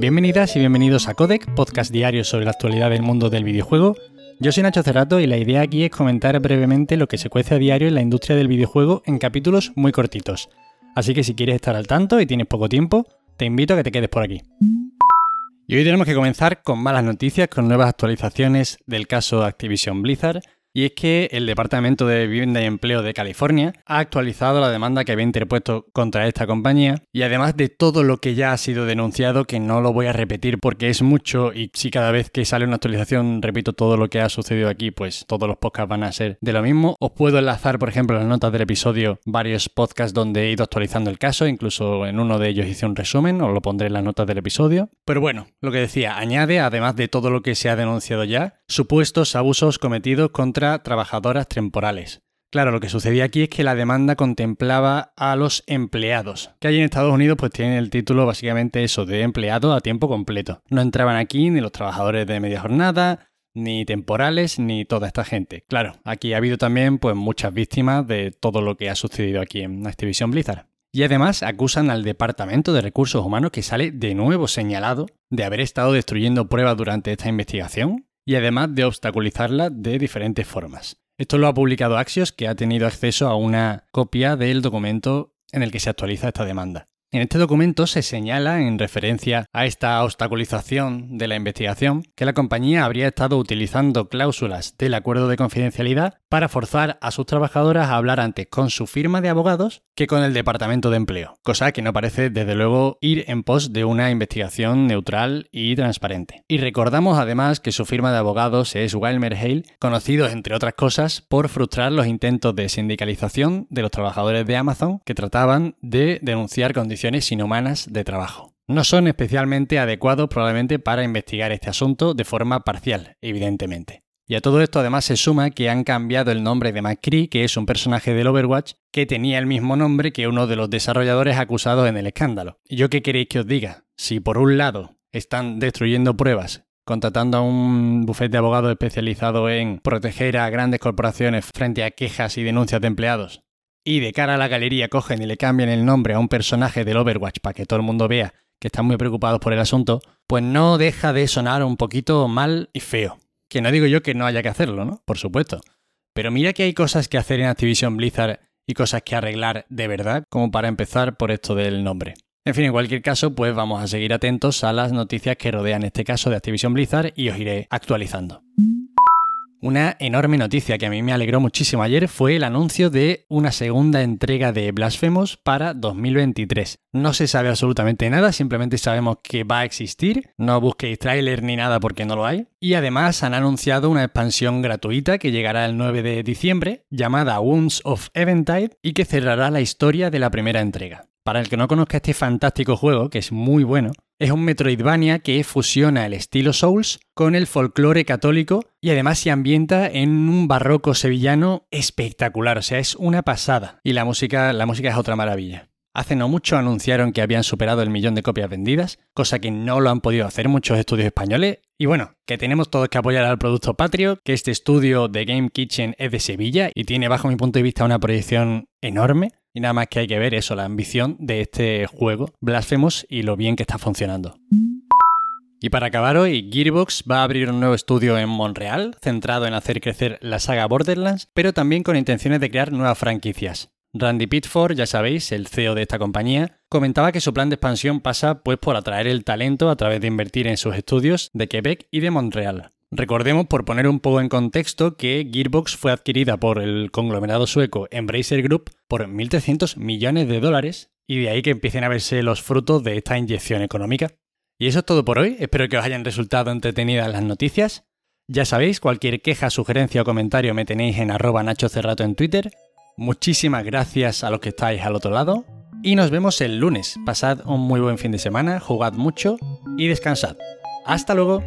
Bienvenidas y bienvenidos a Codec, podcast diario sobre la actualidad del mundo del videojuego. Yo soy Nacho Cerrato y la idea aquí es comentar brevemente lo que se cuece a diario en la industria del videojuego en capítulos muy cortitos. Así que si quieres estar al tanto y tienes poco tiempo, te invito a que te quedes por aquí. Y hoy tenemos que comenzar con malas noticias, con nuevas actualizaciones del caso Activision Blizzard y es que el Departamento de Vivienda y Empleo de California ha actualizado la demanda que había interpuesto contra esta compañía y además de todo lo que ya ha sido denunciado, que no lo voy a repetir porque es mucho y si cada vez que sale una actualización repito todo lo que ha sucedido aquí, pues todos los podcasts van a ser de lo mismo. Os puedo enlazar, por ejemplo, en las notas del episodio varios podcasts donde he ido actualizando el caso, incluso en uno de ellos hice un resumen, os lo pondré en las notas del episodio. Pero bueno, lo que decía, añade, además de todo lo que se ha denunciado ya, supuestos abusos cometidos contra trabajadoras temporales. Claro, lo que sucedía aquí es que la demanda contemplaba a los empleados, que allí en Estados Unidos pues tienen el título básicamente eso de empleado a tiempo completo. No entraban aquí ni los trabajadores de media jornada, ni temporales, ni toda esta gente. Claro, aquí ha habido también pues muchas víctimas de todo lo que ha sucedido aquí en Activision Blizzard. Y además acusan al Departamento de Recursos Humanos que sale de nuevo señalado de haber estado destruyendo pruebas durante esta investigación y además de obstaculizarla de diferentes formas. Esto lo ha publicado Axios, que ha tenido acceso a una copia del documento en el que se actualiza esta demanda. En este documento se señala, en referencia a esta obstaculización de la investigación, que la compañía habría estado utilizando cláusulas del acuerdo de confidencialidad para forzar a sus trabajadoras a hablar antes con su firma de abogados que con el Departamento de Empleo, cosa que no parece desde luego ir en pos de una investigación neutral y transparente. Y recordamos además que su firma de abogados es Wilmer Hale, conocido entre otras cosas por frustrar los intentos de sindicalización de los trabajadores de Amazon que trataban de denunciar condiciones inhumanas de trabajo. No son especialmente adecuados probablemente para investigar este asunto de forma parcial, evidentemente. Y a todo esto además se suma que han cambiado el nombre de McCree, que es un personaje del Overwatch que tenía el mismo nombre que uno de los desarrolladores acusados en el escándalo. ¿Y yo qué queréis que os diga? Si por un lado están destruyendo pruebas, contratando a un bufete de abogados especializado en proteger a grandes corporaciones frente a quejas y denuncias de empleados, y de cara a la galería cogen y le cambian el nombre a un personaje del Overwatch para que todo el mundo vea que están muy preocupados por el asunto, pues no deja de sonar un poquito mal y feo. Que no digo yo que no haya que hacerlo, ¿no? Por supuesto. Pero mira que hay cosas que hacer en Activision Blizzard y cosas que arreglar de verdad, como para empezar por esto del nombre. En fin, en cualquier caso, pues vamos a seguir atentos a las noticias que rodean este caso de Activision Blizzard y os iré actualizando. Una enorme noticia que a mí me alegró muchísimo ayer fue el anuncio de una segunda entrega de Blasphemous para 2023. No se sabe absolutamente nada, simplemente sabemos que va a existir, no busquéis tráiler ni nada porque no lo hay. Y además han anunciado una expansión gratuita que llegará el 9 de diciembre, llamada Wounds of Eventide, y que cerrará la historia de la primera entrega. Para el que no conozca este fantástico juego, que es muy bueno, es un Metroidvania que fusiona el estilo Souls con el folclore católico y además se ambienta en un barroco sevillano espectacular, o sea, es una pasada. Y la música, la música es otra maravilla. Hace no mucho anunciaron que habían superado el millón de copias vendidas, cosa que no lo han podido hacer muchos estudios españoles. Y bueno, que tenemos todos que apoyar al producto patrio, que este estudio de Game Kitchen es de Sevilla y tiene bajo mi punto de vista una proyección enorme. Y nada más que hay que ver eso, la ambición de este juego, Blasphemous, y lo bien que está funcionando. Y para acabar hoy, Gearbox va a abrir un nuevo estudio en Montreal, centrado en hacer crecer la saga Borderlands, pero también con intenciones de crear nuevas franquicias. Randy Pitford, ya sabéis, el CEO de esta compañía, comentaba que su plan de expansión pasa pues por atraer el talento a través de invertir en sus estudios de Quebec y de Montreal. Recordemos, por poner un poco en contexto, que Gearbox fue adquirida por el conglomerado sueco Embracer Group por 1.300 millones de dólares y de ahí que empiecen a verse los frutos de esta inyección económica. Y eso es todo por hoy, espero que os hayan resultado entretenidas las noticias. Ya sabéis, cualquier queja, sugerencia o comentario me tenéis en arroba Nacho Cerrato en Twitter. Muchísimas gracias a los que estáis al otro lado y nos vemos el lunes. Pasad un muy buen fin de semana, jugad mucho y descansad. Hasta luego.